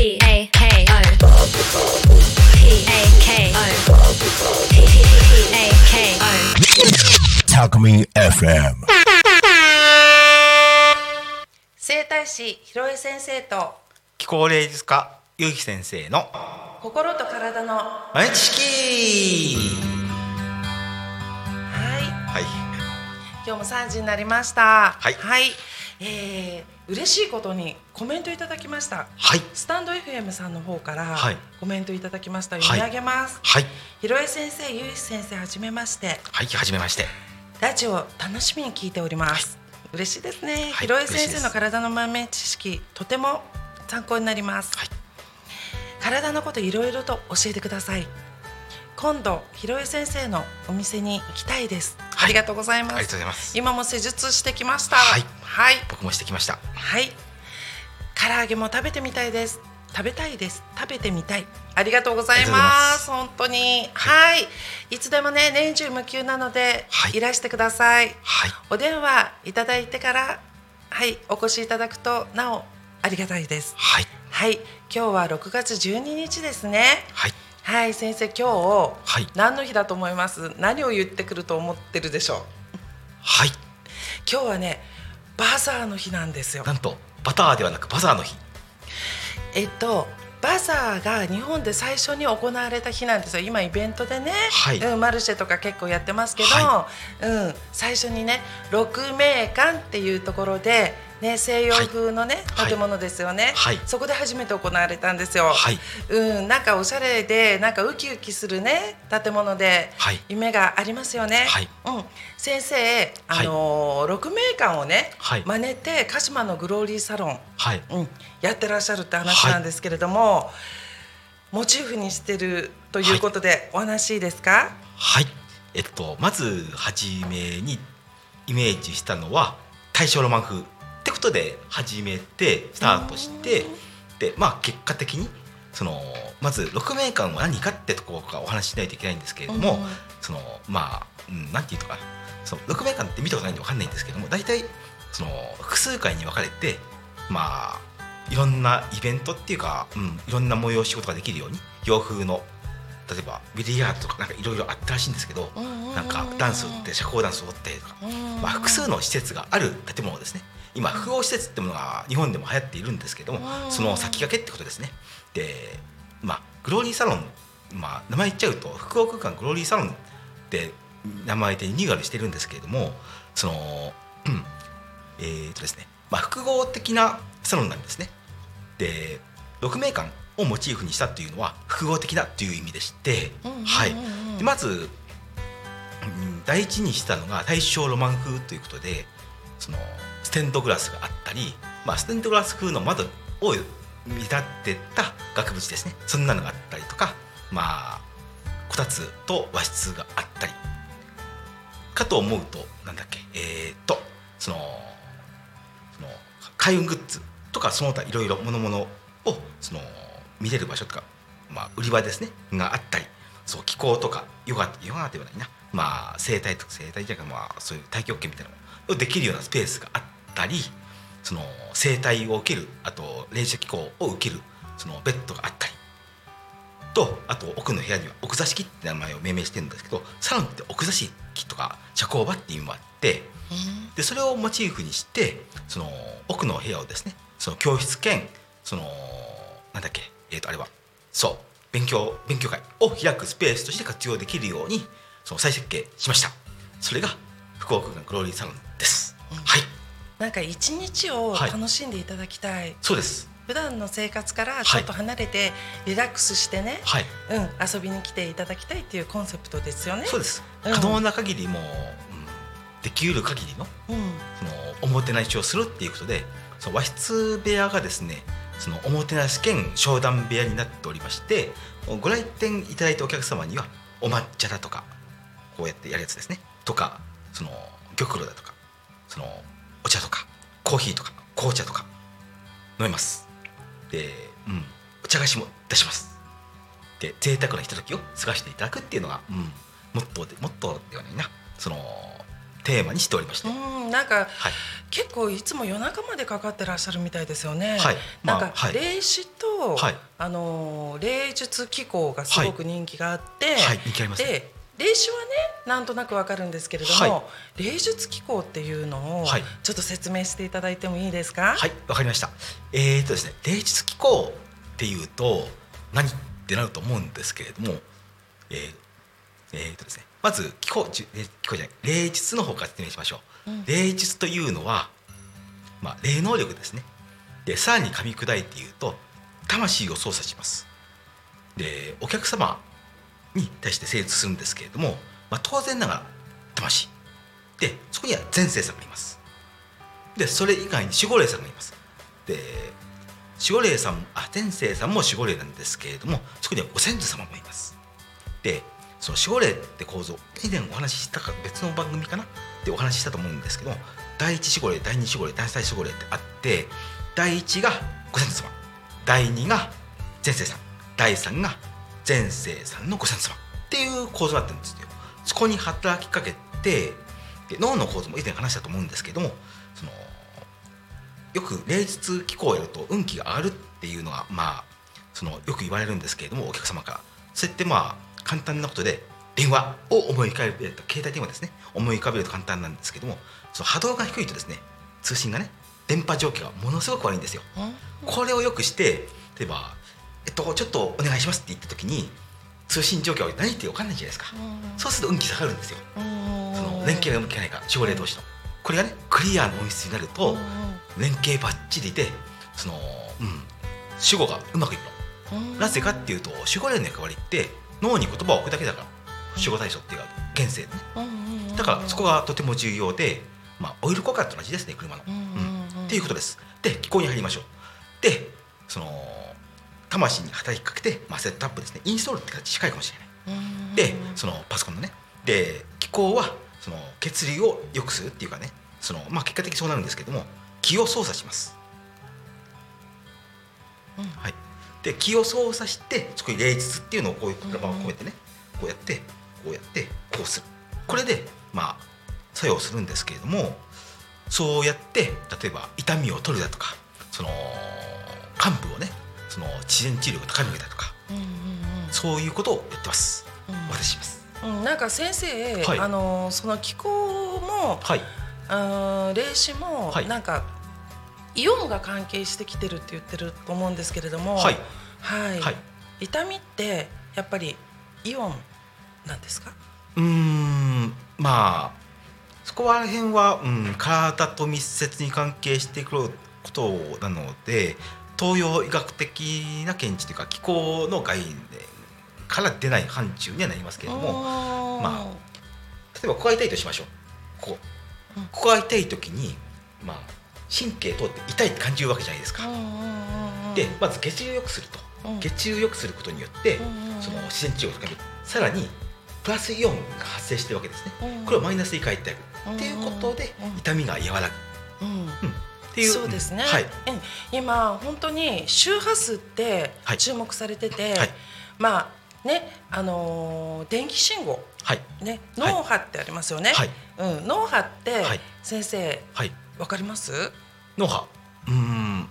P A K O P A K O P A K O Talk Me FM. 整体師ひろえ先生と気候霊術家ゆうき先生の心と体のは毎日式。い。はい。今日も3時になりました。はい。えー、嬉しいことにコメントいただきました。はい。スタンド FM さんの方からはい。コメントいただきました、い。読み上げます、はい。ひろえ先生ゆうき先生はじめまして。はいはじめまして。ラジオ楽しみに聞いております、嬉しいですね、はいひろえ先生の体の豆知識とても参考になります、はい。体のこといろいろと教えてください。今度ひろえ先生のお店に行きたいです、はいありがとうございます。ありがとうございます。今も施術してきました。はい。はい、僕もしてきました。はい。唐揚げも食べてみたいです。食べたいです。食べてみたい。ありがとうございありがとうございまます。本当に。はい、い、つでもね年中無休なので、はい。いらしてください。はい。お電話いただいてからはい。お越しいただくとなおありがたいです。はい。はい。今日は6月12日ですね。はいはい先生今日、はい。何の日だと思います？何を言ってくると思ってるでしょう？はい。今日はねバザーの日なんですよ。なんとバターではなくバザーの日。えっとバザーが日本で最初に行われた日なんですよ。今イベントでね、はい。うん、マルシェとか結構やってますけど、はうん、最初にね六名館っていうところで、ね、西洋風のね、はい。建物ですよね、はい。そこで初めて行われたんですよ、はい。うん、なんかおしゃれでなんかウキウキするね建物ではい。夢がありますよね、はい。うん、先生、あのー六名館をね、はい。真似て鹿島のグローリーサロンはい。うん、やってらっしゃるって話なんですけれども、モチーフにしてるということで、お話いいですか？はい。えっとまず初めにイメージしたのは大正ロマン風ってことで始めてスタートしてでまあ結果的にそのまず六名館は何かってところからお話ししないといけないんですけれども、うん。そのまあ、うん、なんていうのかな。その六名館って見たことないんでわかんないんですけども大体その複数回に分かれてまあいろんなイベントっていうか、うん、いろんな催し事ができるように洋風の例えばビリヤードとかなんかいろいろあったらしいんですけど、なんかダンスって社交ダンスを踊ってとか、まあ、複数の施設がある建物ですね今複合施設ってものが日本でも流行っているんですけどもその先駆けってことですね。でまあグローリーサロン、まあ、名前言っちゃうと複合空間グローリーサロンって名前でリニューアルしてるんですけれどもその、うんえーとですね。まあ、複合的なサロンなんですね。で6名館をモチーフにしたっていうのは複合的だという意味でして、はい、でまず、うん第一にしたのが大正ロマン風ということでそのステンドグラスがあったり、まあ、ステンドグラス風の窓を見立てた額縁ですね。そんなのがあったりとかまあこたつと和室があったり。かと思うとなんだっけえー、っとそのその開運グッズとかその他いろいろものものをその見れる場所とか、まあ、売り場ですねがあったりそう気候とかヨガヨガではないな、まあ、整体とか整体じゃなくてまあそういう太極拳みたいなのをできるようなスペースがあったりその整体を受けるあと練習機構を受けるそのベッドがあったりとあと奥の部屋には奥座敷って名前を命名してるんですけどサロンって奥座敷とか社交場っていう意味もあってでそれをモチーフにしてその奥の部屋をですねその教室兼そのなんだっけえー、とあれは。そう。勉強勉強会。を開くスペースとして活用できるようにその再設計しました。それが福岡館グローリーサロンです、はい。なんか一日をはい。楽しんでいただきたい、そうです。普段の生活からちょっと離れてリラックスしてね、はい。うん、遊びに来ていただきたいっていうコンセプトですよね。そうです。うん。可能な限りもう、うんできうる限りのうん、そのおもてなしをするっていうことでその和室部屋がですねそのおもてなし兼商談部屋になっておりましてご来店いただいたお客様にはお抹茶だとかこうやってやるやつですね。とかその玉露だとかそのお茶とかコーヒーとか紅茶とか飲めます。で、うん、お茶菓子も出します。で贅沢なひとときを過ごしていただくっていうのが、うん、モットーでモットーではないな。そのテーマにしておりまして、うんなんか、はい。結構いつも夜中までかかってらっしゃるみたいですよね。はい。まあなんか、はい。霊視と、はい。あのー霊術機構がすごく人気があって、で霊視はねなんとなくわかるんですけれども、は霊術機構っていうのをはい。ちょっと説明していただいてもいいですか？はい、わかりました。えーとですね、霊術機構っていうと何ってなると思うんですけれども、えーえーとですね、まず機構じゃない霊術の方から説明しましょう。うん霊術というのは、まあ霊能力ですね。で、さらに噛み砕いて言うと魂を操作します。で、お客様に対して成立するんですけれども、まあ当然ながら魂。で、そこには前世さんがいます。でそれ以外に守護霊さんがいますで守護霊さんあ天聖さんも守護霊なんですけれどもそこにはご先祖様もいますでその守護霊って構造。以前お話ししたか別の番組かな？でお話ししたと思うんですけど第一守護霊第二守護霊第三守護霊ってあって第一がご先祖様。第二が前世さん。第三が前世さんのご先祖様。っていう構造になってるんですよ。そこに働きかけてで脳の構造も以前話したと思うんですけどもそのよく霊術機構をやると運気が上がるっていうのがまあそのよく言われるんですけれどもお客様から。そうやってまあ簡単なことで電話を思い浮かべると携帯電話ですね。思い浮かべると簡単なんですけどもその波動が低いとですね通信がね電波状況がものすごく悪いんですよ。うん。これをよくして例えば、えっと、ちょっとお願いしますって言った時に通信状況が何言って分かんないじゃないですか。そうすると運気下がるんですよ。うん。その連携がうまくいかないから守護霊同士の。これがねクリアな音質になると連携ばっちりでそのうん守護がうまくいくの。うん。なぜかっていうと守護霊の役割って脳に言葉を置くだけだから。守護対象っていうか現世でねうんうんうん。だからそこがとても重要で、まあ、オイル交換と同じですね車の、うんっていうことです。で気候に入りましょう。でその魂に働きかけて、まあ、セットアップですね。インストールって形近いかもしれない。うん。でそのパソコンのね。で気候はその血流を良くするっていうかね。その、まあ、結果的にそうなるんですけども気を操作します、うん。はい、で気を操作してそこに霊術っていうのをこういう言葉を込めてねこうやってこうやってこうする。これでまあ作用するんですけれどもそうやって例えば痛みを取るだとかその幹部をねその自然治療を高めるだとかうんうんうん。そういうことをやってます、うん。私します。うん、なんか先生、はい。あのその気候も、はい。うん、霊視も、はい。なんかイオンが関係してきてるって言ってると思うんですけれども、はい。はい。はい。痛みってやっぱりイオンなんですか？うーん。まあそこら辺は、うん、体と密接に関係してくることなので東洋医学的な見地というか気候の概念から出ない範疇にはなりますけれどももま例えばここが痛いとしましょう。ここ。うん。ここが痛い時に、まあ、神経通って痛いって感じるわけじゃないですか。でまず血流を良くすると、うん。血流を良くすることによって、その自然治療を深める。さらにプラスイオンが発生してるわけですね、うん。これをマイナスに変えてあうんるっていうことでうん。痛みが和らぐ、うん。うん、っていう。そうですね、はい。うん今本当に周波数ってはい。注目されてて、はい。まあねあのー電気信号。はい。ねはい。脳波ってありますよね、はい。うん、脳波って、はい。先生はいわかります？脳波うーん。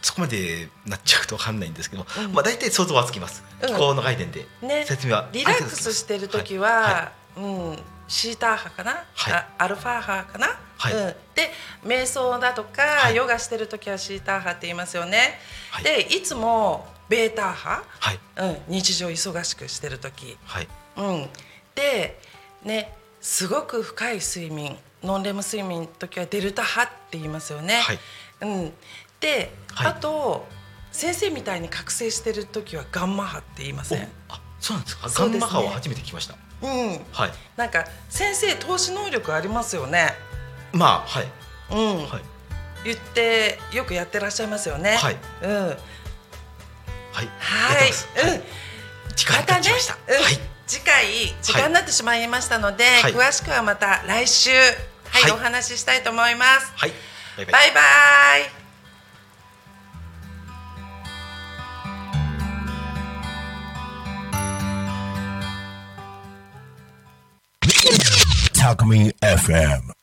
そこまでなっちゃうと分かんないんですけど、うん。まあ大体想像はつきます、うん。気候の概念で。ね。説明はリラックスしてる時は、うん、シーター波かな、はい。あアルファ波かな、はい。うん、で瞑想だとか、はい。ヨガしてる時はシーター波って言いますよね、はい。でいつもベータ波、はい。うん、日常忙しくしてる時、はい。うん、でねすごく深い睡眠ノンレム睡眠の時はデルタ波って言いますよね。はい。うん、で、はい。あと先生みたいに覚醒してる時はガンマ波って言いません？おあそうなんですか？ガンマ波を初めて聞きました。うん、はい。なんか先生投資能力ありますよね。まあはい。うん、はい。言ってよくやってらっしゃいますよね。はい。うん、はい、はい。うん。時間が経ちました、、うん。はい。次回時間になってしまいましたので、はい。詳しくはまた来週、はいはいお話ししたいと思います。はいバイバイバイバイ。Talk Me FM.